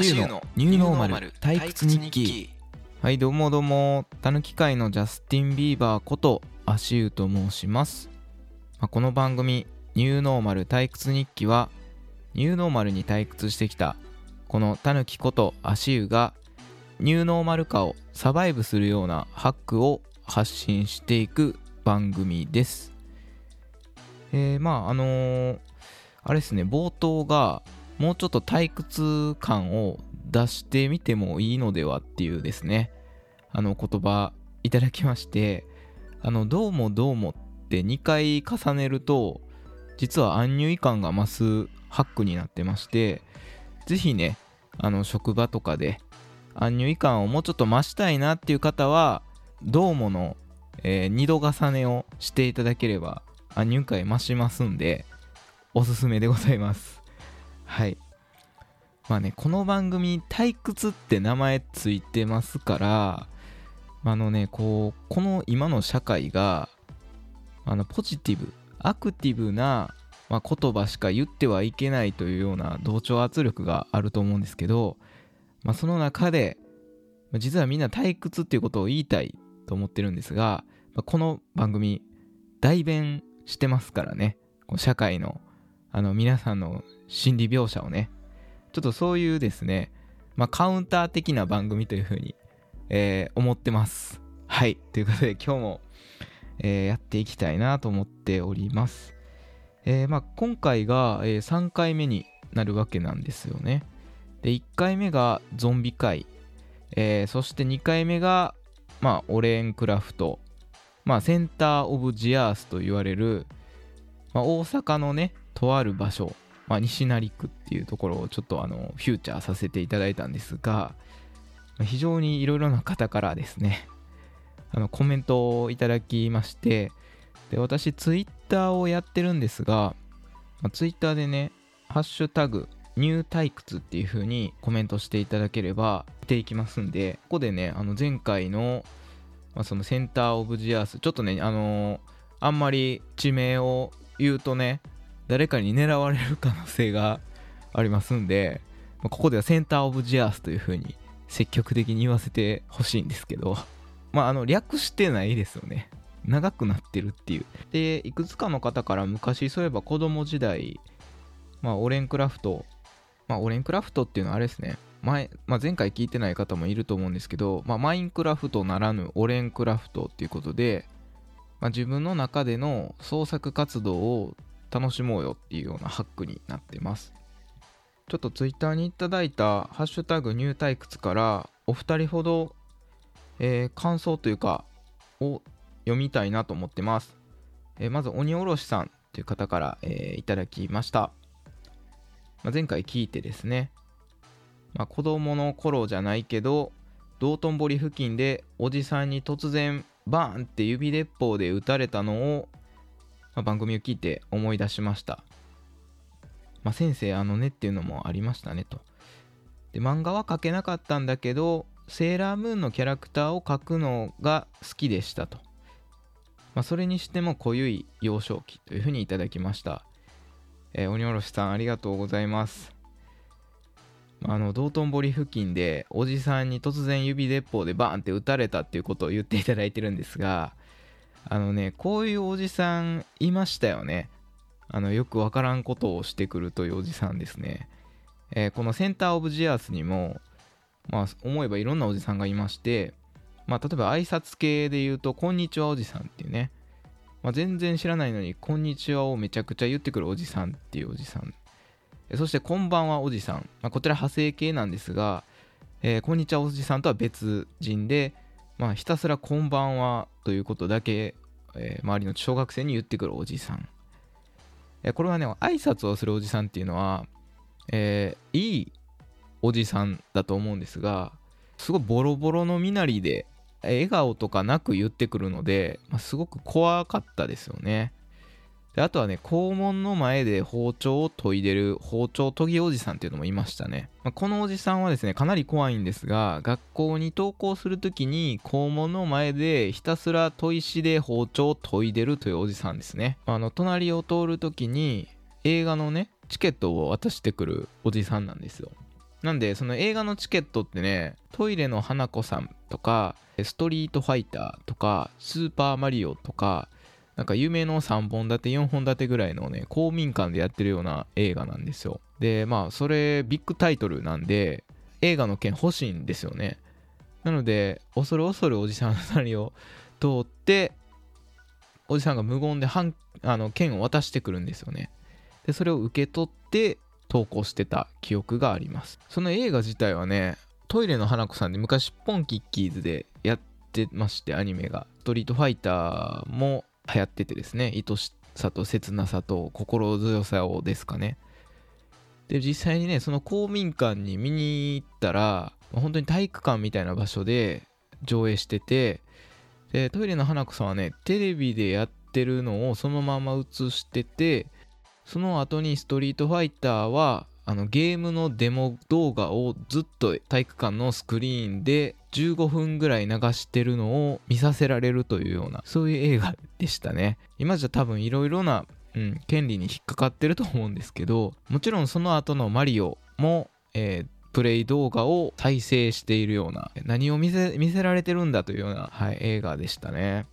の。ニューノーマル。退屈日記。はいどうもどうも。たぬき界のジャスティン・ビーバーこと足湯と申します、まあ、この番組ニューノーマル退屈日記はニューノーマルに退屈してきたこのたぬきこと足湯がニューノーマル化をサバイブするようなハックを発信していく番組です。えー、まああのーあれですね冒頭がもうちょっと退屈感を出してみてもいいのではっていうですね。あの言葉いただきましてあのどうもどうもって2回重ねると実はアンニュイ感が増すハックになってましてぜひねあの職場とかでアンニュイ感をもうちょっと増したいなっていう方はどうもの、え2度重ねをしていただければアンニュイ感増しますんでおすすめでございます。はい。まあねこの番組退屈って名前ついてますからあのねこうこの今の社会があのポジティブアクティブな、まあ、言葉しか言ってはいけないというような同調圧力があると思うんですけど、まあ、その中で実はみんな退屈っていうことを言いたいと思ってるんですが、まあこの番組代弁してますからね社会のあの皆さんの心理描写をね。ちょっとそういうですね、まあ、カウンター的な番組というふうに、えー思ってます。はい。ということで今日も、えーやっていきたいなと思っております、えーまあ、今回が、え3回目になるわけなんですよね。で1回目がゾンビ界、えそして2回目が、まあ、オレーンクラフト、まあ、センター・オブ・ジアースと言われる、まあ、大阪のねとある場所、まあ、西成区っていうところをちょっとあのフューチャーさせていただいたんですが非常にいろいろな方からですねあのコメントをいただきましてで私ツイッターをやってるんですが、まあ、ツイッターでね「ハッシュタグニュー退屈」っていう風にコメントしていただければ見ていきますんでここでねあの前回の、まあ、そのセンター・オブ・ジアースちょっとねあのーあんまり地名を言うとね誰かに狙われる可能性がありますんで、まあここではセンター・オブ・ジアースという風に積極的に言わせてほしいんですけど、まあ、あの略してないですよね。長くなってるっていう。で、いくつかの方から昔、そういえば子供時代、まあ、オレンクラフト、まあ、オレンクラフトっていうのはあれですね、前、まあ、前回聞いてない方もいると思うんですけど、まあ、マインクラフトならぬオレンクラフトっていうことで、まあ、自分の中での創作活動を楽しもうよっていうようなハックになってます。ちょっとツイッターにいただいたハッシュタグニュー退屈からお二人ほど、えー感想というかを読みたいなと思ってます。えーまず鬼おろしさんという方から、えーいただきました。まあ、前回聞いてですね、まあ、子供の頃じゃないけど道頓堀付近でおじさんに突然バーンって指鉄砲で撃たれたのをま、番組を聞いて思い出しました。まあ、先生あのねっていうのもありましたねと。で漫画は描けなかったんだけどセーラームーンのキャラクターを描くのが好きでしたと。まあ、それにしても濃ゆい幼少期というふうにいただきました。えー鬼おろしさんありがとうございます。あの道頓堀付近でおじさんに突然指鉄砲でバーンって撃たれたっていうことを言っていただいてるんですがあのね、こういうおじさんいましたよね。あの、よくわからんことをしてくるというおじさんですね。えーこのセンターオブジアースにも、まあ、思えばいろんなおじさんがいまして、まあ、例えば挨拶系で言うと、こんにちはおじさんっていうね。まあ、全然知らないのに、こんにちはをめちゃくちゃ言ってくるおじさんっていうおじさん。そして、こんばんはおじさん。まあ、こちら派生系なんですが、えーこんにちはおじさんとは別人で、まあ、ひたすらこんばんはということだけ、えー周りの小学生に言ってくるおじさん。えーこれはね、挨拶をするおじさんっていうのは、えーいいおじさんだと思うんですが、すごいボロボロの身なりで、笑顔とかなく言ってくるので、まあ、すごく怖かったですよね。であとはね、校門の前で包丁を研いでる包丁研ぎおじさんっていうのもいましたね。まあこのおじさんはですね、かなり怖いんですが、学校に登校するときに校門の前でひたすら砥石で包丁を研いでるというおじさんですね。あの、隣を通るときに映画のね、チケットを渡してくるおじさんなんですよ。なんでその映画のチケットってねトイレの花子さんとかストリートファイターとかスーパーマリオとかなんか有名の3本立て4本立てぐらいのね公民館でやってるような映画なんですよ。でまあそれビッグタイトルなんで映画の券欲しいんですよね。なので恐る恐るおじさんの隣を通っておじさんが無言で半あの券を渡してくるんですよね。でそれを受け取って投稿してた記憶があります。その映画自体はねトイレの花子さんで昔ポンキッキーズでやってましてアニメが。ストリートファイターも流行っててですね愛しさと切なさと心強さをですかね。で実際にねその公民館に見に行ったら本当に体育館みたいな場所で上映しててでトイレの花子さんはねテレビでやってるのをそのまま映しててその後にストリートファイターはあのゲームのデモ動画をずっと体育館のスクリーンで15分ぐらい流してるのを見させられるというようなそういう映画でしたね。今じゃ多分いろいろな、うん、権利に引っかかってると思うんですけどもちろんその後のマリオも、えー、プレイ動画を再生しているような何を見せ見せられてるんだというような、はい、映画でしたね。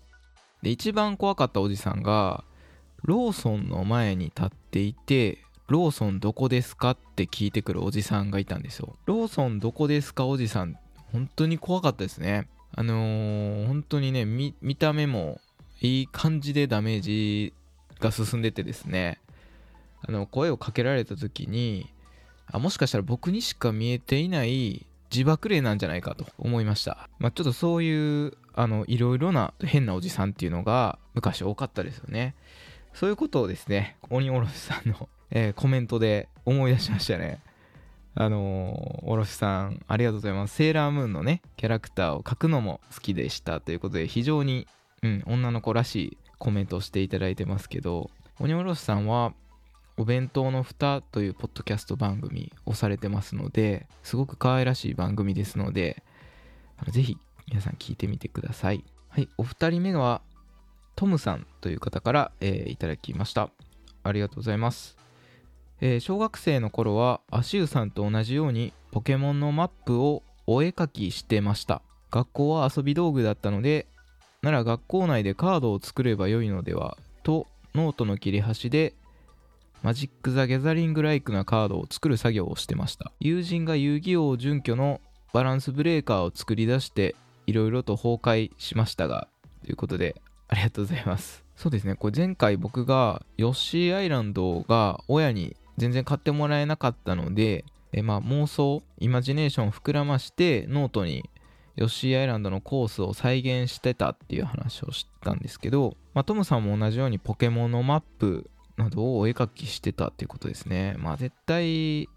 で一番怖かったおじさんがローソンの前に立っていてローソンどこですかって聞いてくるおじさんがいたんですよ。ローソンどこですかおじさん本当に怖かったですねあのー、本当にね見た目もいい感じでダメージが進んでてですねあの声をかけられた時にあもしかしたら僕にしか見えていない自爆霊なんじゃないかと思いました。まあ、ちょっとそういう、あの、いろいろな変なおじさんっていうのが昔多かったですよね。そういうことをですね、鬼おろしさんの、えー、コメントで思い出しましたね。あのー、おろしさん、ありがとうございます。セーラームーンのね、キャラクターを描くのも好きでしたということで、非常に、うん、女の子らしいコメントをしていただいてますけど、鬼おろしさんは、お弁当の蓋というポッドキャスト番組をされてますので、すごく可愛らしい番組ですので、ぜひ皆さん聞いてみてください。はい、お二人目はトムさんという方から、えー、いただきました。ありがとうございます。えー、小学生の頃は足湯さんと同じようにポケモンのマップをお絵描きしてました。学校は遊び道具だったので、なら学校内でカードを作ればよいのではとノートの切れ端でマジック・ザ・ギャザリング・ライクなカードを作る作業をしてました友人が遊戯王準拠のバランスブレーカーを作り出していろいろと崩壊しましたがということでありがとうございます。そうですね、これ前回僕がヨッシーアイランドが親に全然買ってもらえなかったので、えまあ、妄想、イマジネーションを膨らましてノートにヨッシーアイランドのコースを再現してたっていう話をしたんですけど、まあ、トムさんも同じようにポケモンのマップなどをお絵描きしてたっていうことですね。まあ絶対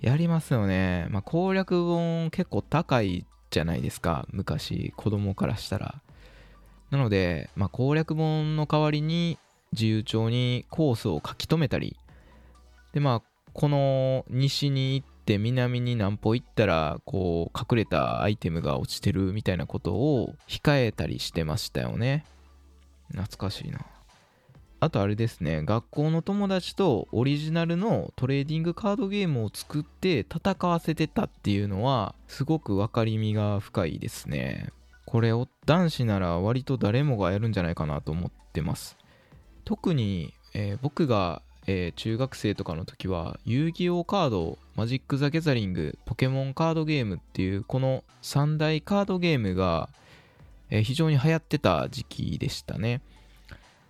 やりますよね。まあ攻略本結構高いじゃないですか。昔子供からしたら。なので、まあ、攻略本の代わりに自由帳にコースを書き留めたり、で、まあ、この西に行って南に何歩行ったら、こう、隠れたアイテムが落ちてるみたいなことを控えたりしてましたよね。懐かしいな。あとあれですね、学校の友達とオリジナルのトレーディングカードゲームを作って戦わせてたっていうのは、すごく分かりみが深いですね。これを男子なら割と誰もがやるんじゃないかなと思ってます特に、えー、僕が、えー、中学生とかの時は遊戯王カードマジック・ザ・ギャザリングポケモンカードゲームっていうこの3大カードゲームが、えー、非常に流行ってた時期でしたね。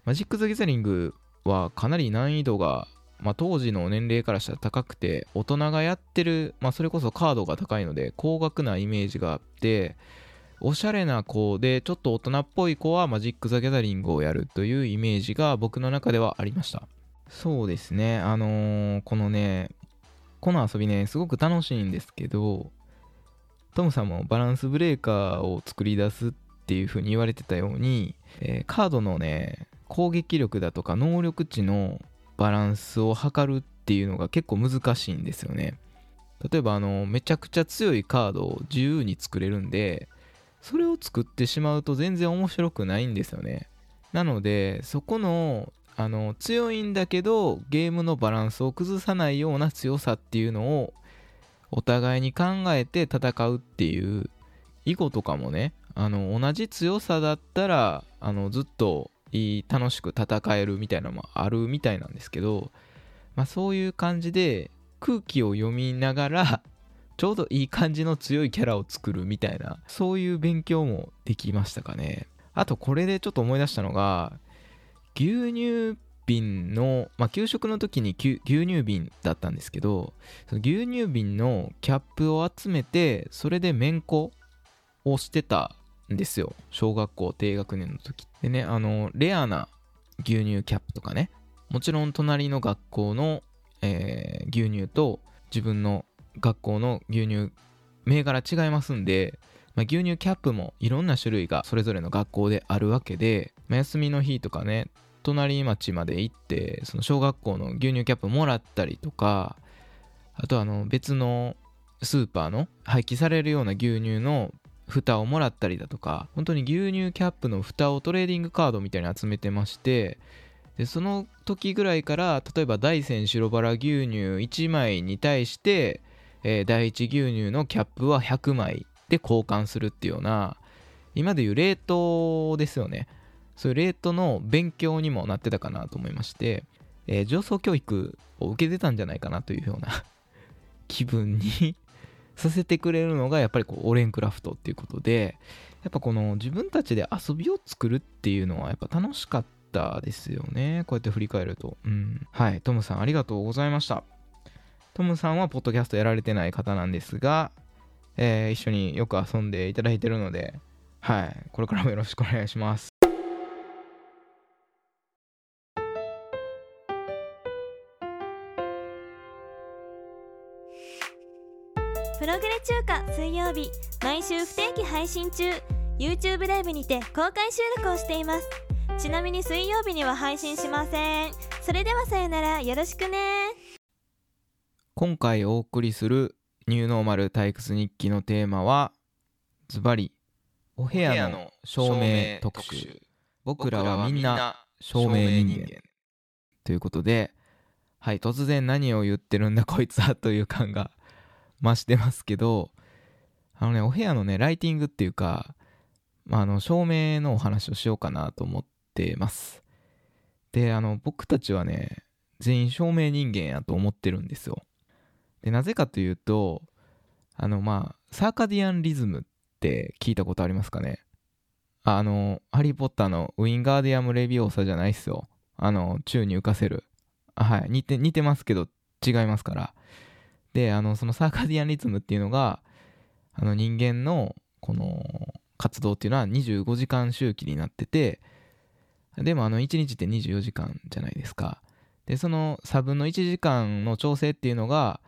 マジック・ザ・ギャザリングはかなり難易度がまあ、当時の年齢からしたら高くて大人がやってる、まあ、それこそカードが高いので高額なイメージがあっておしゃれな子でちょっと大人っぽい子はマジック・ザ・ギャザリングをやるというイメージが僕の中ではありました。そうですねあのー、このねこの遊びねすごく楽しいんですけどトムさんもバランスブレーカーを作り出すっていう風に言われてたように、えー、カードのね攻撃力だとか能力値のバランスを測るっていうのが結構難しいんですよね例えばあのめちゃくちゃ強いカードを自由に作れるんでそれを作ってしまうと全然面白くないんですよね。なので、そこの、あの、強いんだけど、ゲームのバランスを崩さないような強さっていうのをお互いに考えて戦うっていう囲碁とかもねあの同じ強さだったらあのずっといい楽しく戦えるみたいなのもあるみたいなんですけど、まあ、そういう感じで空気を読みながら ちょうどいい感じの強いキャラを作るみたいなそういう勉強もできましたかね。あとこれでちょっと思い出したのが牛乳瓶の、まあ、給食の時に牛乳瓶だったんですけどその牛乳瓶のキャップを集めてそれでめんこをしてたんですよ。小学校低学年の時。でねあのレアな牛乳キャップとかね。もちろん隣の学校の、えー、牛乳と自分の学校の牛乳銘柄違いますんで、まあ、牛乳キャップもいろんな種類がそれぞれの学校であるわけで、まあ、休みの日とかね隣町まで行ってその小学校の牛乳キャップもらったりとかあとあの別のスーパーの廃棄されるような牛乳の蓋をもらったりだとか本当に牛乳キャップの蓋をトレーディングカードみたいに集めてましてでその時ぐらいから例えば大山白バラ牛乳1枚に対してえー、第一牛乳のキャップは100枚で交換するっていうような今でいう冷凍ですよね。そういう冷凍の勉強にもなってたかなと思いまして、えー、上層教育を受けてたんじゃないかなというような 気分に させてくれるのがやっぱりこうオレンクラフトっていうことでやっぱこの自分たちで遊びを作るっていうのはやっぱ楽しかったですよね。こうやって振り返ると。うん。はい。トムさんありがとうございました。トムさんはポッドキャストやられてない方なんですが、えー、一緒によく遊んでいただいてるので、はい、これからもよろしくお願いします。水曜日毎週不定期配信中。YouTube ライブにて公開収録をしています。ちなみに水曜日には配信しません。それではさよならよろしくね。今回お送りするニューノーマル退屈日記のテーマはズバリお部屋の照明特集。僕らはみんな照明人間。ということではい突然何を言ってるんだこいつはという感が増してますけどあのねお部屋のねライティングっていうか、まあ、あの照明のお話をしようかなと思ってます。であの僕たちはね全員照明人間やと思ってるんですよ。でなぜかというとあのまあサーカディアンリズムって聞いたことありますかね？あのハリー・ポッターのウィンガーディアム・レビオーサじゃないっすよ。あの宙に浮かせる。はい似て似てますけど違いますから。であのそのサーカディアンリズムっていうのがあの人間のこの活動っていうのは25時間周期になっててでもあの1日って24時間じゃないですか。でその差分の1時間の調整っていうのが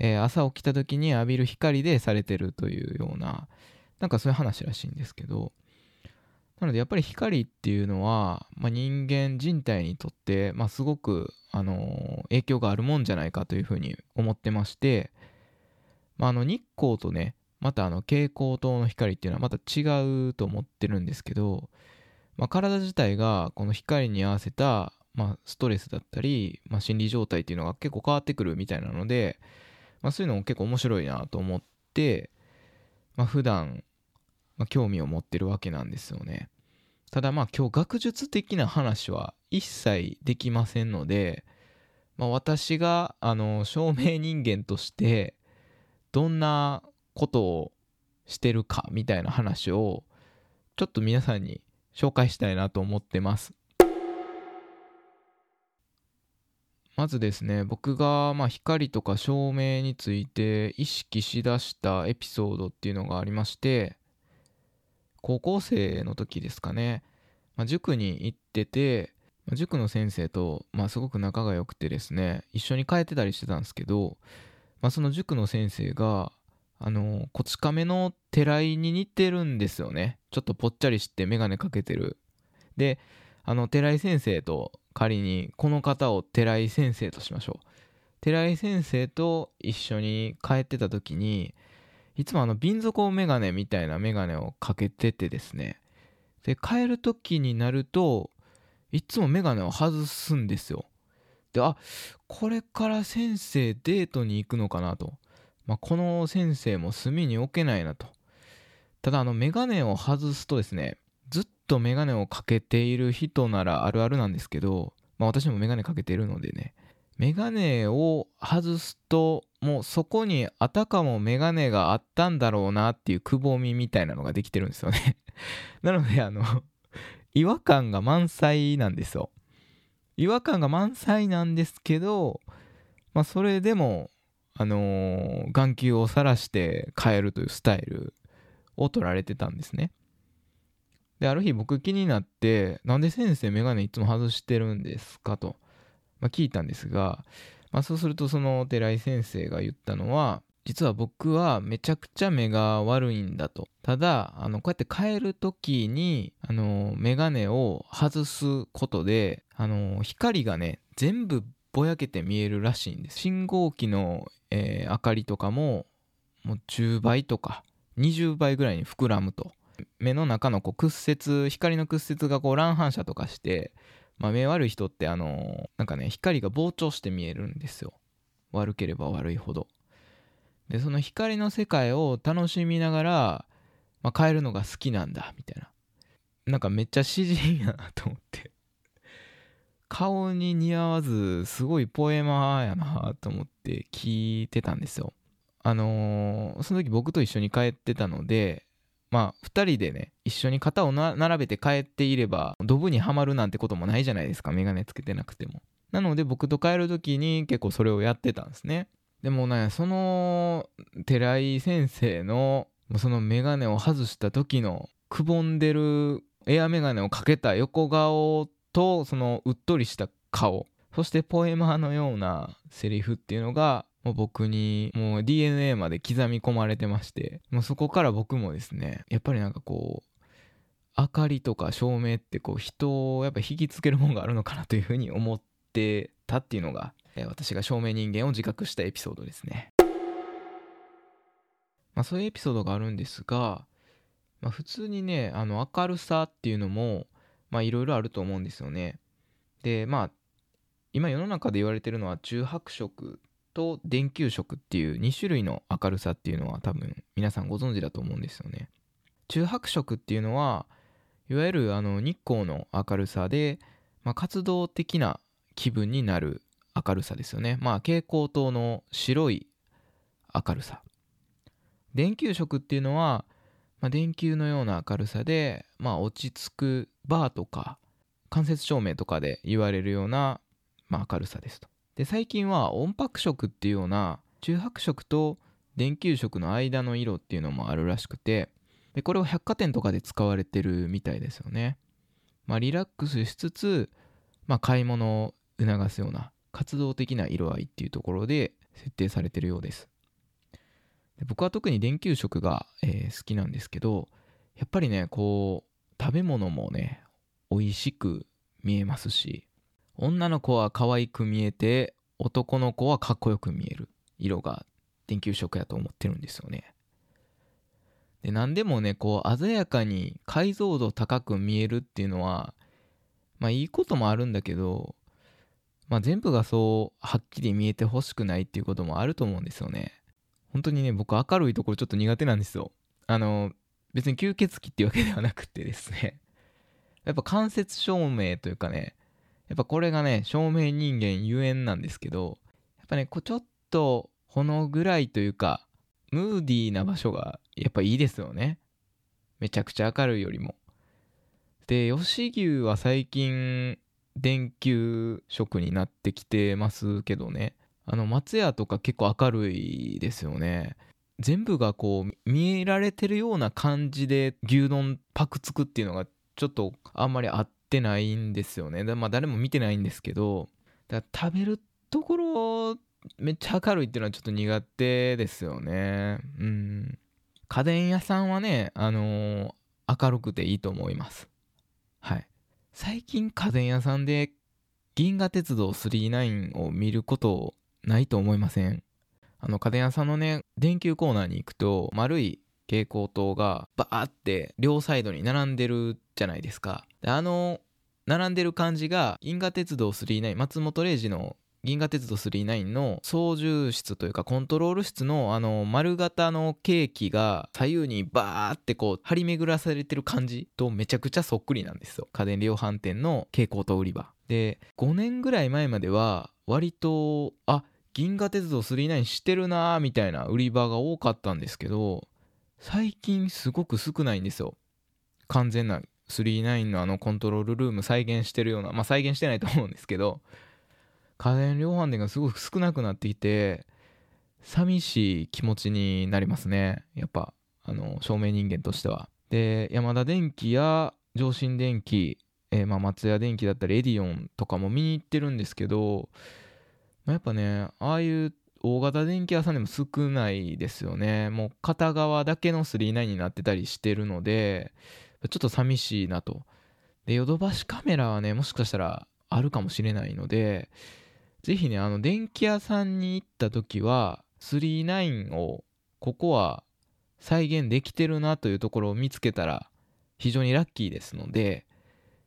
えー、朝起きた時に浴びる光でされてるというようななんかそういう話らしいんですけど。なのでやっぱり光っていうのは、まあ、人間人体にとって、まあ、すごく、あのー、影響があるもんじゃないかというふうに思ってまして、まあ、あの日光とねまたあの蛍光灯の光っていうのはまた違うと思ってるんですけど、まあ、体自体がこの光に合わせた、まあ、ストレスだったり、まあ、心理状態っていうのが結構変わってくるみたいなので、まあ、そういうのも結構面白いなと思って、まあ、普段、まあ、興味を持ってるわけなんですよね。ただまあ今日学術的な話は一切できませんので、まあ、私があの証明人間としてどんなことをしてるかみたいな話をちょっと皆さんに紹介したいなと思ってます。まずですね僕がま光とか照明について意識しだしたエピソードっていうのがありまして高校生の時ですかね、まあ、塾に行ってて、塾の先生と、まあ、すごく仲が良くてですね一緒に帰ってたりしてたんですけど、まあ、その塾の先生があのこち亀の寺井に似てるんですよね。ちょっとぽっちゃりして眼鏡かけてる。であの寺井先生と仮にこの方を寺井先生としましょう。寺井先生と一緒に帰ってた時にいつもあの瓶底メガネみたいなメガネをかけててですね。で帰る時になるといつもメガネを外すんですよ。であこれから先生デートに行くのかなと。まあ、この先生も隅に置けないなと。ただあのメガネを外すとですねずっとメガネをかけている人ならあるあるなんですけど、まあ、私もメガネかけてるのでねメガネを外すともうそこにあたかもメガネがあったんだろうなっていうくぼみみたいなのができてるんですよね。なのであの違和感が満載なんですよ。違和感が満載なんですけど、まあ、それでもあのー、眼球を晒して変えるというスタイルを取られてたんですね。である日僕気になってなんで先生メガネいつも外してるんですかと、まあ、聞いたんですが、まあ、そうするとその寺井先生が言ったのは実は僕はめちゃくちゃ目が悪いんだと。ただあのこうやって変える時にあのメガネを外すことであの光がね全部ぼやけて見えるらしいんです。信号機の、えー、明かりとかももう10倍とか20倍ぐらいに膨らむと。目の中のこう屈折光の屈折がこう乱反射とかして、まあ、目悪い人ってあのなんかね光が膨張して見えるんですよ。悪ければ悪いほど。でその光の世界を楽しみながら、まあ、変えるのが好きなんだみたいな。なんかめっちゃ詩人やなと思って。顔に似合わずすごいポエマーやなと思って聞いてたんですよ。あのー、その時僕と一緒に帰ってたのでまあ2人でね一緒に肩を並べて帰っていればドブにはまるなんてこともないじゃないですか眼鏡つけてなくても。なので僕と帰る時に結構それをやってたんですね。でもねその寺井先生のその眼鏡を外した時のくぼんでるエア眼鏡をかけた横顔とそのうっとりした顔そしてポエマーのようなセリフっていうのがもう僕にもう DNA まで刻み込まれてましてもうそこから僕もですねやっぱりなんかこう明かりとか照明ってこう人をやっぱ引きつけるものがあるのかなというふうに思ってたっていうのが、私が照明人間を自覚したエピソードですね。まあ、そういうエピソードがあるんですが、まあ、普通にねあの明るさっていうのもまあいろいろあると思うんですよね。でまあ今世の中で言われてるのは中白色と電球色っていう2種類の明るさっていうのは多分皆さんご存知だと思うんですよね。中白色っていうのはいわゆるあの日光の明るさで、まあ、活動的な気分になる明るさですよね。まあ蛍光灯の白い明るさ。電球色っていうのは、まあ、電球のような明るさで、まあ、落ち着くバーとか間接照明とかで言われるような、まあ、明るさですと。で最近は音白色っていうような中白色と電球色の間の色っていうのもあるらしくてでこれを百貨店とかで使われてるみたいですよね。まあ、リラックスしつつ、まあ、買い物を促すような活動的な色合いっていうところで設定されてるようです。で僕は特に電球色が、えー、好きなんですけどやっぱりねこう食べ物もね美味しく見えますし女の子は可愛く見えて男の子はかっこよく見える。色が電球色やと思ってるんですよね。で何でもねこう鮮やかに解像度高く見えるっていうのはまあいいこともあるんだけどまあ全部がそうはっきり見えてほしくないっていうこともあると思うんですよね。本当にね僕明るいところちょっと苦手なんですよ。あの別に吸血鬼っていうわけではなくてですね やっぱ間接照明というかねやっぱこれがね、照明人間ゆえんなんですけど、やっぱね、こうちょっとほの暗いというか、ムーディーな場所がやっぱいいですよね。めちゃくちゃ明るいよりも。で、吉牛は最近、電球色になってきてますけどね。あの、松屋とか結構明るいですよね。全部がこう見えられてるような感じで牛丼パクつくっていうのがちょっとあんまりあってないんですよね。まあ誰も見てないんですけど、だ食べるところめっちゃ明るいっていうのはちょっと苦手ですよね。うん。家電屋さんはね、あのー、明るくていいと思います。はい。最近家電屋さんで銀河鉄道999を見ることないと思いません？あの家電屋さんのね、電球コーナーに行くと丸い蛍光灯がバーって両サイドに並んでるじゃないですか。であの並んでる感じが銀河鉄道999松本零士の銀河鉄道999の操縦室というかコントロール室のあの丸型のケーキが左右にバーってこう張り巡らされてる感じとめちゃくちゃそっくりなんですよ家電量販店の蛍光灯売り場で5年ぐらい前までは割とあ銀河鉄道999してるなーみたいな売り場が多かったんですけど最近すごく少ないんですよ。完全な39のあのコントロールルーム再現してるようなまあ再現してないと思うんですけど家電量販店がすごく少なくなってきて寂しい気持ちになりますね。やっぱあの照明人間としては。で山田電機や上信電機、えー、まあ松屋電機だったりエディオンとかも見に行ってるんですけど、やっぱねああいう大型電気屋さんでも少ないですよね。もう片側だけの39になってたりしてるのでちょっと寂しいなと。でヨドバシカメラはねもしかしたらあるかもしれないのでぜひね、あの、電気屋さんに行った時は、39を、ここは再現できてるなというところを見つけたら、非常にラッキーですので、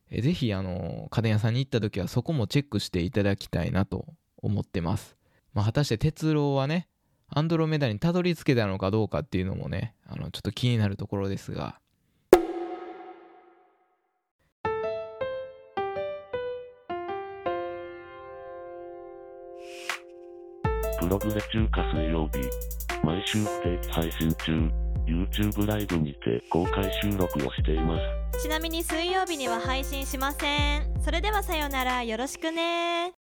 えぜひ、あの、家電屋さんに行った時は、そこもチェックしていただきたいなと思ってます。まあ、果たして鉄郎はね、アンドロメダにたどり着けたのかどうかっていうのもね、あの、ちょっと気になるところですが、プログレ中華水曜日。毎週不定期配信中。YouTube ライブにて公開収録をしています。ちなみに水曜日には配信しません。それではさようなら。よろしくね。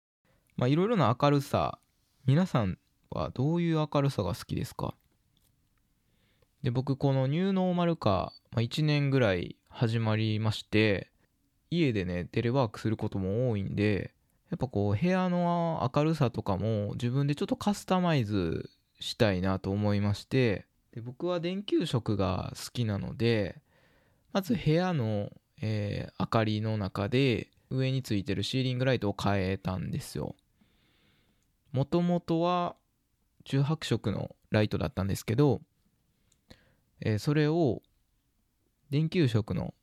まあいろいろな明るさ。皆さんはどういう明るさが好きですか？で、僕このニューノーマル化、まあ、1年ぐらい始まりまして、家でね、テレワークすることも多いんで、やっぱこう部屋の明るさとかも自分でちょっとカスタマイズしたいなと思いましてで僕は電球色が好きなのでまず部屋の、えー、明かりの中で上についてるシーリングライトを変えたんですよもともとは中白色のライトだったんですけど、えー、それを電球色の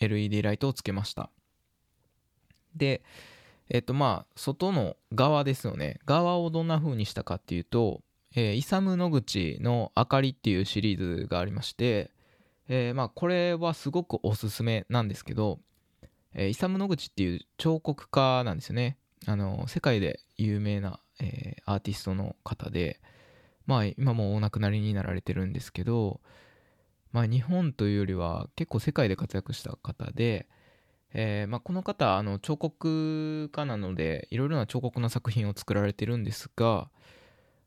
LED ライトをつけました。でえっとまあ外の側ですよね。側をどんな風にしたかっていうと、えー、イサム・ノグチの「明かり」っていうシリーズがありまして、えー、まあこれはすごくおすすめなんですけど、えー、イサム・ノグチっていう彫刻家なんですよね。あの世界で有名な、えー、アーティストの方でまあ今もお亡くなりになられてるんですけどまあ日本というよりは結構世界で活躍した方でえーまあ、この方あの彫刻家なのでいろいろな彫刻の作品を作られてるんですが、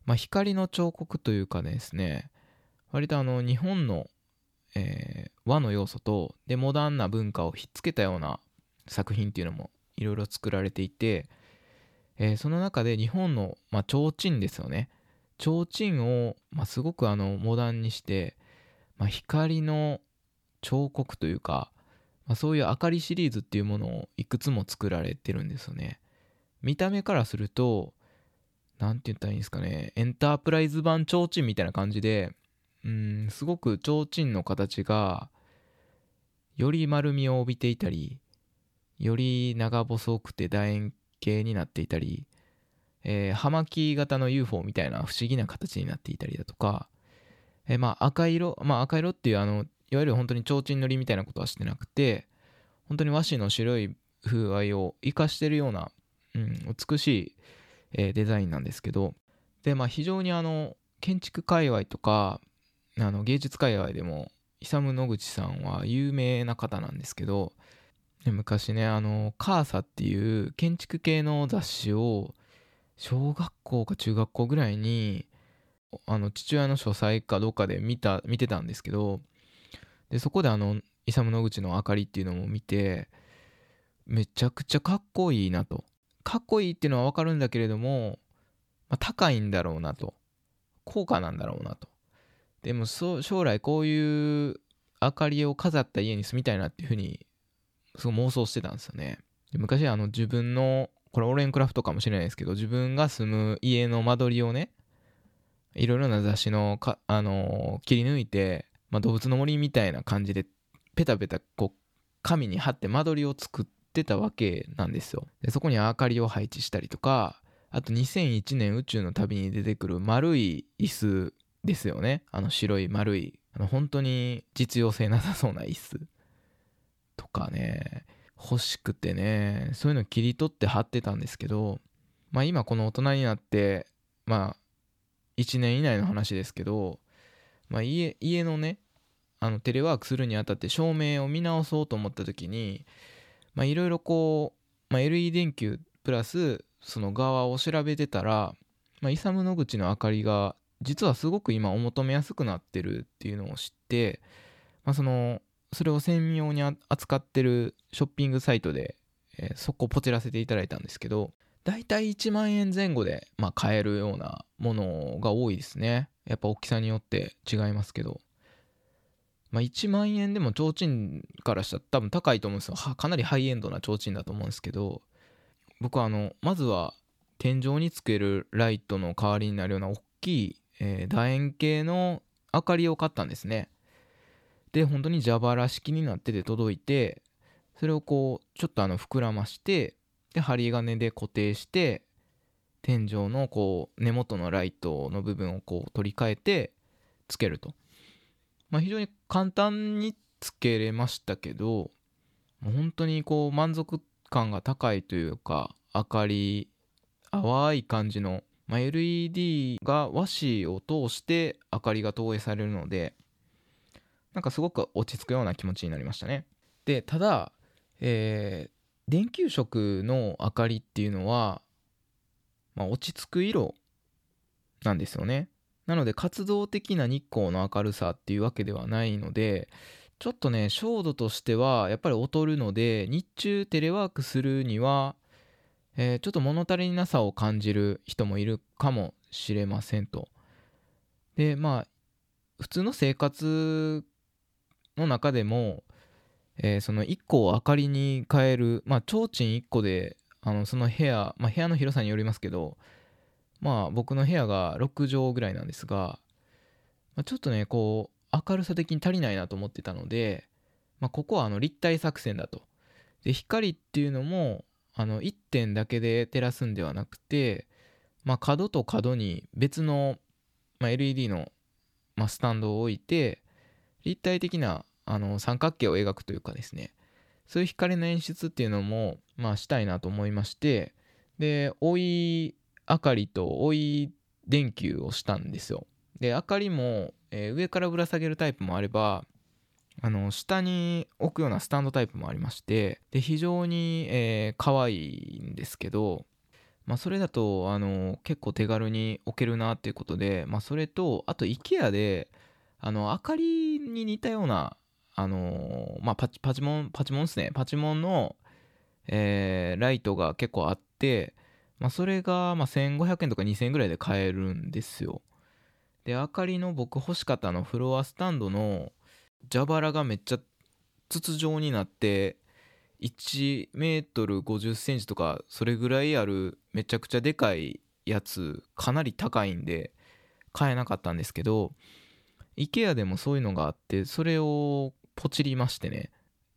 まあ、光の彫刻というかですね割とあの日本の、えー、和の要素とでモダンな文化をひっつけたような作品っていうのもいろいろ作られていて、えー、その中で日本の、まあ、提灯ですよね提灯を、まあ、すごくあのモダンにして、まあ、光の彫刻というかまあ、そういう明かりシリーズっていうものをいくつも作られてるんですよね。見た目からすると、何て言ったらいいんですかね、エンタープライズ版提灯みたいな感じで、うん、すごく提灯の形が、より丸みを帯びていたり、より長細くて楕円形になっていたり、えー、葉巻型の UFO みたいな不思議な形になっていたりだとか、えー、まあ赤色、まあ赤色っていうあのいわゆる本当に提灯塗りみたいなことはしてなくて本当に和紙の白い風合いを生かしてるような、うん、美しい、えー、デザインなんですけどでまあ非常にあの建築界隈とかあの芸術界隈でもイサム・ノグチさんは有名な方なんですけど昔ねあのカーサっていう建築系の雑誌を小学校か中学校ぐらいにあの父親の書斎かどっかで見た見てたんですけどでそこであのイサム・ノグチの明かりっていうのも見てめちゃくちゃかっこいいなと。かっこいいっていうのは分かるんだけれども、まあ、高いんだろうなと。高価なんだろうなと。でも将来こういう明かりを飾った家に住みたいなっていうふうにすごい妄想してたんですよね。昔あの自分のこれオレンクラフトかもしれないですけど自分が住む家の間取りをねいろいろな雑誌の、あのー、切り抜いてまあ、動物の森みたいな感じでペタペタこう紙に貼って間取りを作ってたわけなんですよ。でそこに明かりを配置したりとかあと2001年宇宙の旅に出てくる丸い椅子ですよね。あの白い丸いあの本当に実用性なさそうな椅子。かね欲しくてねそういうの切り取って貼ってたんですけどまあ今この大人になってまあ1年以内の話ですけど、まあ、家家のねあのテレワークするにあたって照明を見直そうと思った時にいろいろこう、まあ、LED 電球プラスその側を調べてたら、まあ、イサムの口の明かりが実はすごく今お求めやすくなってるっていうのを知って、まあ、そのそれを専用に扱ってるショッピングサイトで、えー、そこポチらせていただいたんですけどだいたい1万円前後で、まあ、買えるようなものが多いですね。やっぱ大きさによって違いますけど。まあ、1万円でも提灯からしたら多分高いと思うんですよ。かなりハイエンドな提灯だと思うんですけど。僕はあのまずは天井につけるライトの代わりになるような大きい、えー、楕円形の明かりを買ったんですね。で本当に蛇腹式になってて届いてそれをこうちょっとあの膨らましてで針金で固定して天井のこう根元のライトの部分をこう取り替えてつけると。まあ、非常に簡単につけれましたけど本当にこう満足感が高いというか明かり淡い感じの、まあ、LED が和紙を通して明かりが投影されるのでなんかすごく落ち着くような気持ちになりましたねでただ、えー、電球色の明かりっていうのは、まあ、落ち着く色なんですよねなので活動的な日光の明るさっていうわけではないのでちょっとね照度としてはやっぱり劣るので日中テレワークするには、えー、ちょっと物足りなさを感じる人もいるかもしれませんと。でまあ普通の生活の中でも、えー、その1個を明かりに変えるまあ提灯1個であのその部屋、まあ、部屋の広さによりますけどまあ僕の部屋が6畳ぐらいなんですが、まあ、ちょっとねこう明るさ的に足りないなと思ってたので、まあ、ここはあの立体作戦だと。で光っていうのもあの1点だけで照らすんではなくて、まあ、角と角に別の、まあ、LED の、まあ、スタンドを置いて立体的なあの三角形を描くというかですね。そういう光の演出っていうのも、まあ、したいなと思いまして。で追い明かりと追い電球をしたんですよ。で明かりも、えー、上からぶら下げるタイプもあればあの下に置くようなスタンドタイプもありましてで非常に、えー、可愛いんですけど、まあ、それだとあの結構手軽に置けるなっていうことで、まあ、それとあと IKEA であの明かりに似たようなあのまあ、パチパチモンパチモンですねパチモンの、えー、ライトが結構あってまあ、それがま1500円とか2000円ぐらいで買えるんですよ。で、明かりの僕欲しかったのフロアスタンドの蛇腹がめっちゃ筒状になって1メートル50センチとかそれぐらいあるめちゃくちゃでかいやつかなり高いんで買えなかったんですけど IKEA でもそういうのがあってそれをポチりましてね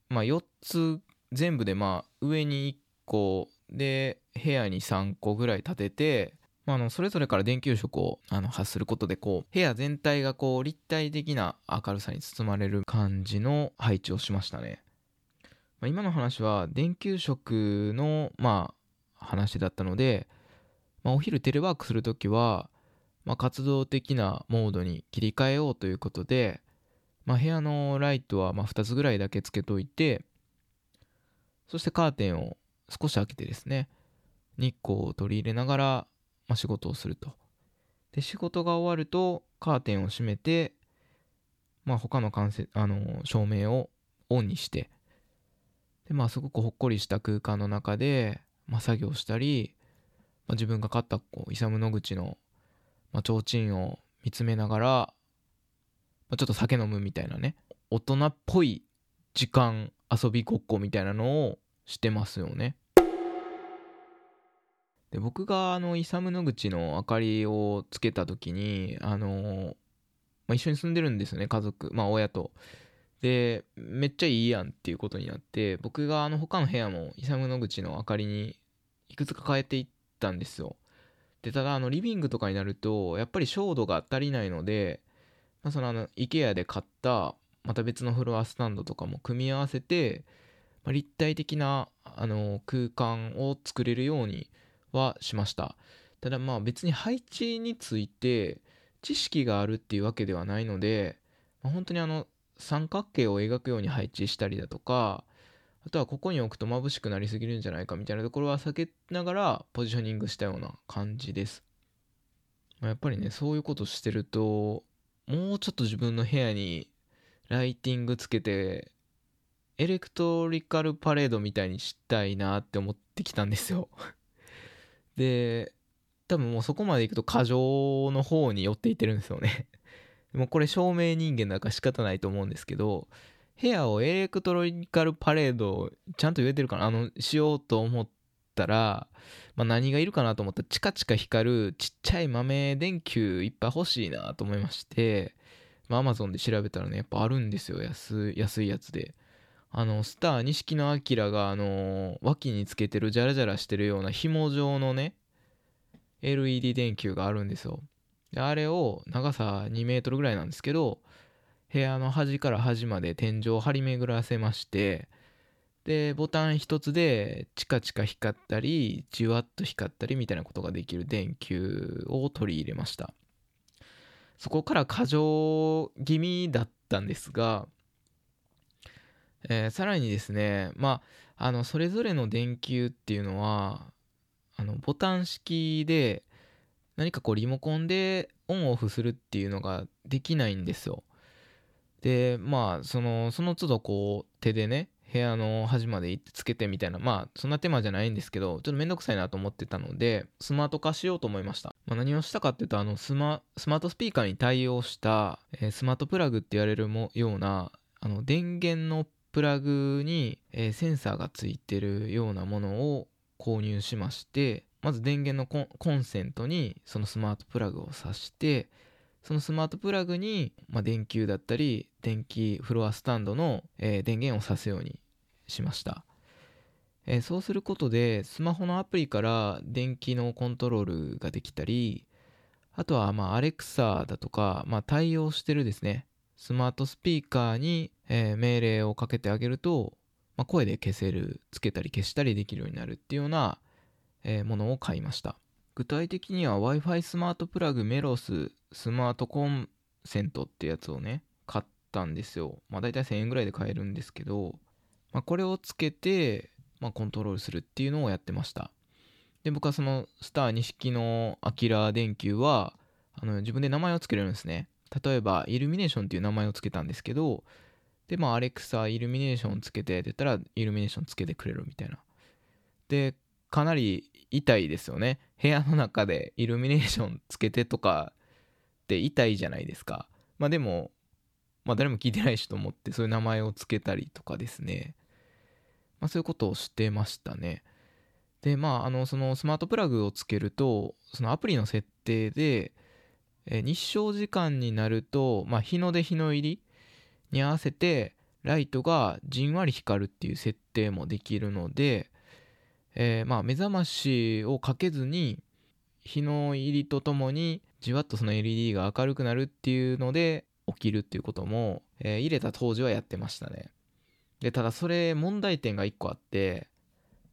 まあ4つ全部でまあ上に1個で部屋に3個ぐらい立てて、まあ、のそれぞれから電球色をあの発することでこう部屋全体がこう立体的な明るさに包まれる感じの配置をしましたね。まあ、今の話は電球色のまあ話だったので、まあ、お昼テレワークする時は、まあ、活動的なモードに切り替えようということで、まあ、部屋のライトはま2つぐらいだけつけといてそしてカーテンを少し開けてですね日光を取り入れながら、ま、仕事をすると。で仕事が終わるとカーテンを閉めて、まあ、他のあの照明をオンにしてで、まあ、すごくほっこりした空間の中で、まあ、作業したり、まあ、自分が買ったこうイサム・ノグチの、まあ、提灯を見つめながら、まあ、ちょっと酒飲むみたいなね大人っぽい時間遊びごっこみたいなのをしてますよね。で僕があのイサム・ノグチの明かりをつけた時にあの、まあ、一緒に住んでるんですよね家族まあ親と。でめっちゃいいやんっていうことになって僕があの他の部屋もイサム・ノグチの明かりにいくつか変えていったんですよ。でただあのリビングとかになるとやっぱり照度が足りないので、まあ、そのあの IKEA で買ったまた別のフロアスタンドとかも組み合わせて、まあ、立体的なあの空間を作れるようにはしました。ただまあ別に配置について知識があるっていうわけではないので、まあ、本当にあの三角形を描くように配置したりだとかあとはここに置くと眩しくなりすぎるんじゃないかみたいなところは避けながらポジショニングしたような感じです。ま、やっぱりね、そういうことしてると、もうちょっと自分の部屋にライティングつけて、エレクトリカルパレードみたいにしたいなって思ってきたんですよ で、多分もうそこまで行くと過剰の方に寄っていってるんですよねもうこれ照明人間だから仕方ないと思うんですけど、部屋をエレクトロニカルパレードちゃんと言えてるかな？あのしようと思ったら、まあ、何がいるかなと思ったらチカチカ光るちっちゃい豆電球いっぱい欲しいなと思いましてまあ、a m a z で調べたらねやっぱあるんですよ。安安いやつで。あのスター錦野明があの脇につけてるジャラジャラしてるような紐状のね LED 電球があるんですよ。であれを長さ2メートルぐらいなんですけど部屋の端から端まで天井を張り巡らせましてでボタン一つでチカチカ光ったりじわっと光ったりみたいなことができる電球を取り入れました。そこから過剰気味だったんですが、えー、さらにですねまああのそれぞれの電球っていうのはあのボタン式で何かこうリモコンでオンオフするっていうのができないんですよ。でまあそのその都度こう手でね部屋の端まで行ってつけてみたいなまあそんな手間じゃないんですけどちょっとめんどくさいなと思ってたのでスマート化しようと思いました、まあ、何をしたかっていうとあのスマスマートスピーカーに対応した、えー、スマートプラグって言われるもようなあの電源のプラグに、えー、センサーがついてるようなものを購入しましてまず電源のコンセントにそのスマートプラグを挿してそのスマートプラグに、まあ、電球だったり電気フロアスタンドの、えー、電源を挿すようにしました、えー、そうすることでスマホのアプリから電気のコントロールができたりあとはまあアレクサだとか、まあ、対応してるですねスマートスピーカーに、えー、命令をかけてあげると、まあ、声で消せるつけたり消したりできるようになるっていうような、えものを買いました。具体的には Wi-Fi スマートプラグメロススマートコンセントってやつをね買ったんですよ。まあ大体1000円ぐらいで買えるんですけど、まあ、これをつけて、まあ、コントロールするっていうのをやってました。で僕はそのスター錦のアキラ電球はあの自分で名前を付けれるんですね。例えばイルミネーションっていう名前を付けたんですけどでまあアレクサイルミネーションつけてって言ったらイルミネーションつけてくれるみたいな。でかなり痛いですよね。部屋の中でイルミネーションつけてとかって痛いじゃないですか。まあでもまあ誰も聞いてないしと思ってそういう名前を付けたりとかですね。まあそういうことをしてましたね。でまああのそのスマートプラグをつけるとそのアプリの設定で日照時間になると、まあ、日の出日の入りに合わせてライトがじんわり光るっていう設定もできるので、えー、まあ目覚ましをかけずに日の入りとともにじわっとその LED が明るくなるっていうので起きるっていうことも、えー、入れた当時はやってましたね。でただそれ問題点が1個あって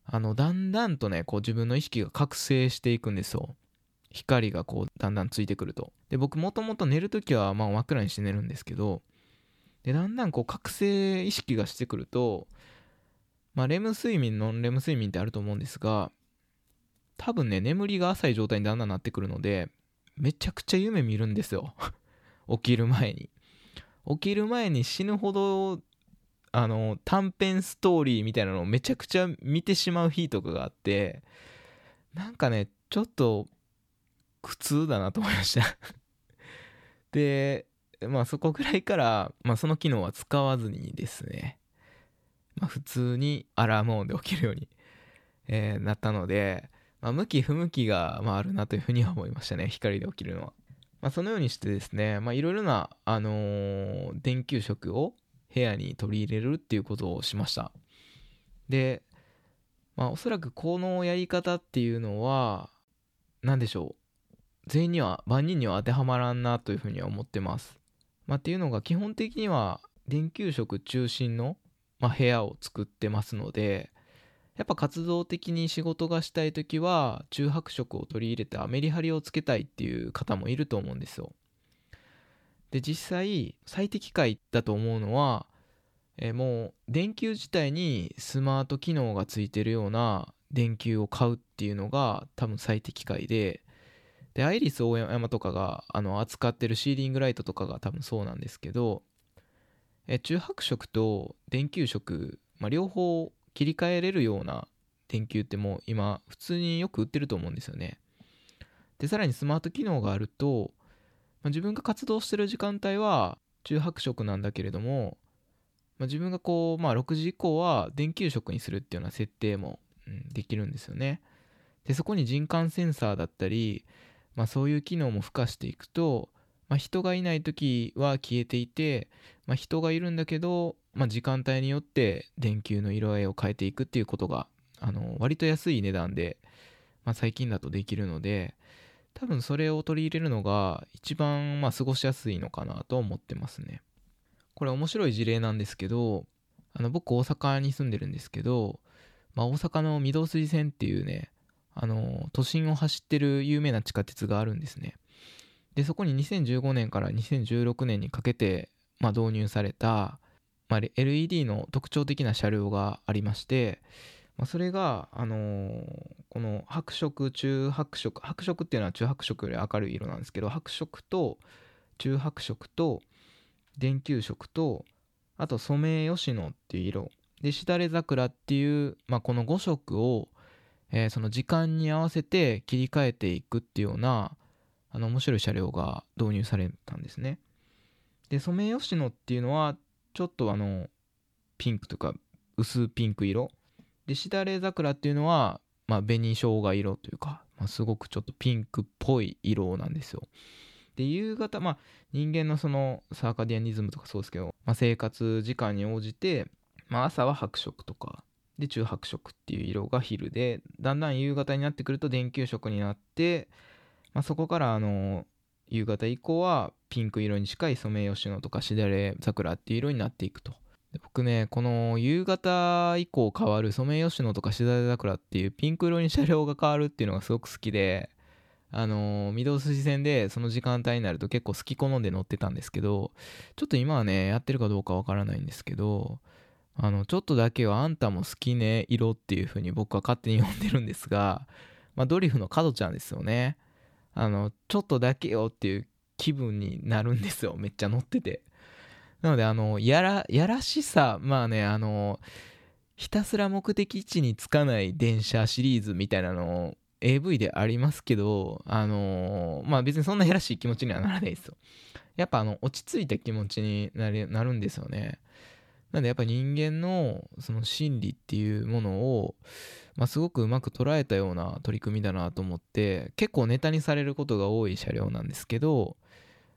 あのだんだんとねこう自分の意識が覚醒していくんですよ。光がこうだんだんついてくると。で僕もともと寝るときはまあ真っ暗にして寝るんですけどでだんだんこう覚醒意識がしてくるとまあ、レム睡眠、ノンレム睡眠ってあると思うんですが、多分ね、眠りが浅い状態にだんだんなってくるので、めちゃくちゃ夢見るんですよ。起きる前に。起きる前に死ぬほど、あの、短編ストーリーみたいなのをめちゃくちゃ見てしまう日とかがあって、なんかね、ちょっと苦痛だなと思いましたで、まあそこぐらいから、まあその機能は使わずにですね、まあ、普通にアラーム音で起きるように、えー、なったので、まあ、向き不向きが、まあ、あるなというふうには思いましたね光で起きるのは、まあ、そのようにしてですねいろいろな、あのー、電球色を部屋に取り入れるっていうことをしました。で、まあ、おそらくこのやり方っていうのは何でしょう。全員には万人には当てはまらんなというふうには思ってます。まあ、っていうのが基本的には電球色中心の、まあ、部屋を作ってますのでやっぱ活動的に仕事がしたい時は中白色を取り入れてアメリハリをつけたいっていう方もいると思うんですよ。で実際最適解だと思うのは、え、もう電球自体にスマート機能がついてるような電球を買うっていうのが多分最適解ででアイリス大山とかがあの扱ってるシーリングライトとかが多分そうなんですけどえ中白色と電球色、まあ、両方切り替えれるような電球ってもう今普通によく売ってると思うんですよね。でさらにスマート機能があると、まあ、自分が活動してる時間帯は中白色なんだけれども、まあ、自分がこう、まあ、6時以降は電球色にするっていうような設定も、うん、できるんですよね。でそこに人感センサーだったりまあ、そういう機能も付加していくと、まあ、人がいない時は消えていて、まあ、人がいるんだけど、まあ、時間帯によって電球の色合いを変えていくっていうことがあの割と安い値段で、まあ、最近だとできるので多分それを取り入れるのが一番まあ過ごしやすいのかなと思ってますね。これ面白い事例なんですけどあの僕大阪に住んでるんですけど、まあ、大阪の御堂筋線っていうねあの都心を走ってる有名な地下鉄があるんですねでそこに2015年から2016年にかけて、まあ、導入された、まあ、LED の特徴的な車両がありまして、まあ、それが、あのー、この白色中白色白色っていうのは中白色より明るい色なんですけど白色と中白色と電球色とあと染め吉野っていう色。でしだれ桜っていう、まあ、この5色をえー、その時間に合わせて切り替えていくっていうようなあの面白い車両が導入されたんですね。でソメイヨシノっていうのはちょっとあのピンクとか薄ピンク色でしだれ桜っていうのは、まあ、紅生姜色というか、まあ、すごくちょっとピンクっぽい色なんですよ。で夕方まあ人間のそのサーカディアニズムとかそうですけど、まあ、生活時間に応じて、まあ、朝は白色とかで中白色っていう色が昼でだんだん夕方になってくると電球色になって、まあ、そこからあの夕方以降はピンク色に近いソメイヨシノとかしだれ桜っていう色になっていくと僕ねこの夕方以降変わるソメイヨシノとかしだれ桜っていうピンク色に車両が変わるっていうのがすごく好きであの御堂筋線でその時間帯になると結構好き好んで乗ってたんですけどちょっと今はねやってるかどうかわからないんですけどあの、ちょっとだけはあんたも好きね、色っていう風に僕は勝手に呼んでるんですが、まあ、ドリフの角ちゃんですよね。あの、ちょっとだけよっていう気分になるんですよ。めっちゃ乗ってて。なので、あの、やら、やらしさ、まあね、あの、ひたすら目的地に着かない電車シリーズみたいなの AV でありますけど、あのまあ別にそんなやらしい気持ちにはならないですよ。やっぱあの、落ち着いた気持ちにななるんですよね。なんでやっぱ人間のその心理っていうものを、まあ、すごくうまく捉えたような取り組みだなと思って結構ネタにされることが多い車両なんですけど、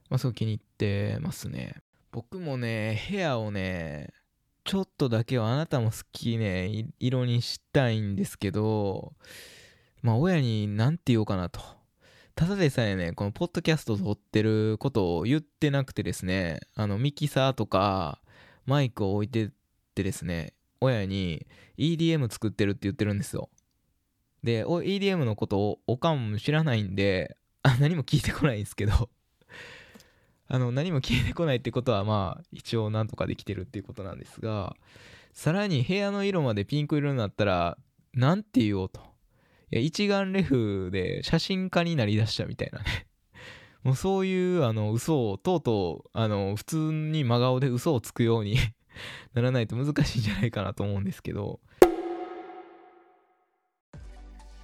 まあ、すごく気に入ってますね。僕もね部屋をねちょっとだけはあなたも好きね色にしたいんですけどまあ親に何て言おうかなと。ただでさえねこのポッドキャスト撮ってることを言ってなくてですねあのミキサーとかマイクを置いてってですね、親に EDM 作ってるって言ってるんですよ。で、EDM のことをおかんも知らないんで、何も聞いてこないんですけどあの、何も聞いてこないってことは、まあ、一応なんとかできてるっていうことなんですが、さらに部屋の色までピンク色になったら、なんて言おうと。いや、一眼レフで写真家になりだしたみたいなねもうそういうあの嘘をとうとうあの普通に真顔で嘘をつくように ならないと難しいんじゃないかなと思うんですけど。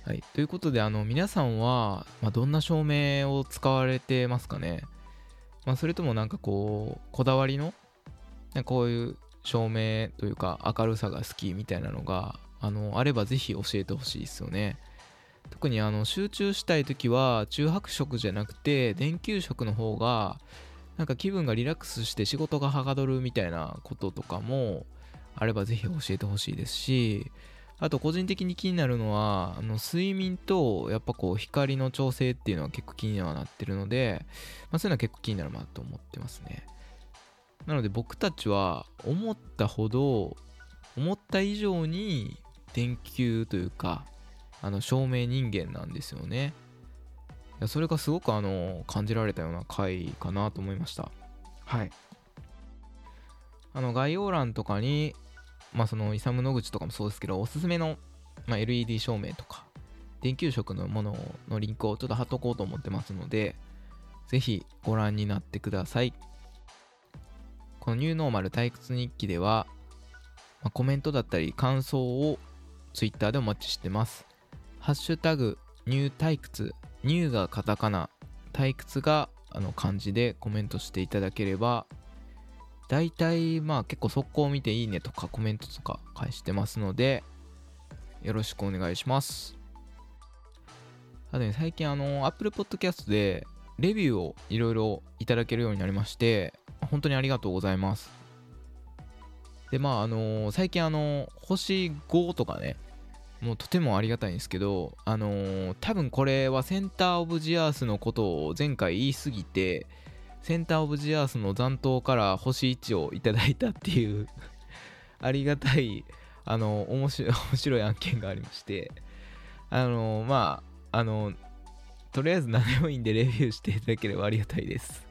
はい、ということであの皆さんは、まあ、どんな照明を使われてますかね、まあ、それともなんかこうこだわりのこういう照明というか明るさが好きみたいなのがあのあればぜひ教えてほしいですよね。特にあの集中したい時は中白色じゃなくて電球色の方がなんか気分がリラックスして仕事がはかどるみたいなこととかもあればぜひ教えてほしいですしあと個人的に気になるのはあの睡眠とやっぱこう光の調整っていうのは結構気にはなってるので、まあ、そういうのは結構気になるなと思ってますね。なので僕たちは思ったほど思った以上に電球というかあの照明人間なんですよね。やそれがすごくあの感じられたような回かなと思いました。はい。あの概要欄とかにまあそのイサム・ノグチとかもそうですけどおすすめの、まあ、LED 照明とか電球色のもののリンクをちょっと貼っとこうと思ってますのでぜひご覧になってください。このニューノーマル退屈日記では、まあ、コメントだったり感想を Twitter でお待ちしてます。ハッシュタグニュー退屈ニューがカタカナ退屈があの漢字でコメントしていただければ大体まあ結構速攻を見ていいねとかコメントとか返してますのでよろしくお願いします。あとね最近あの Apple Podcast でレビューをいろいろいただけるようになりまして本当にありがとうございます。でまああの最近あの星5とかねもうとてもありがたいんですけど、あのー、多分これはセンターオブジアースのことを前回言いすぎて、センターオブジアースの残党から星1をいただいたっていう ありがたい、あの、面白い、面白い案件がありまして、あのー、まあ、あの、とりあえず何でもいいんでレビューしていただければありがたいです。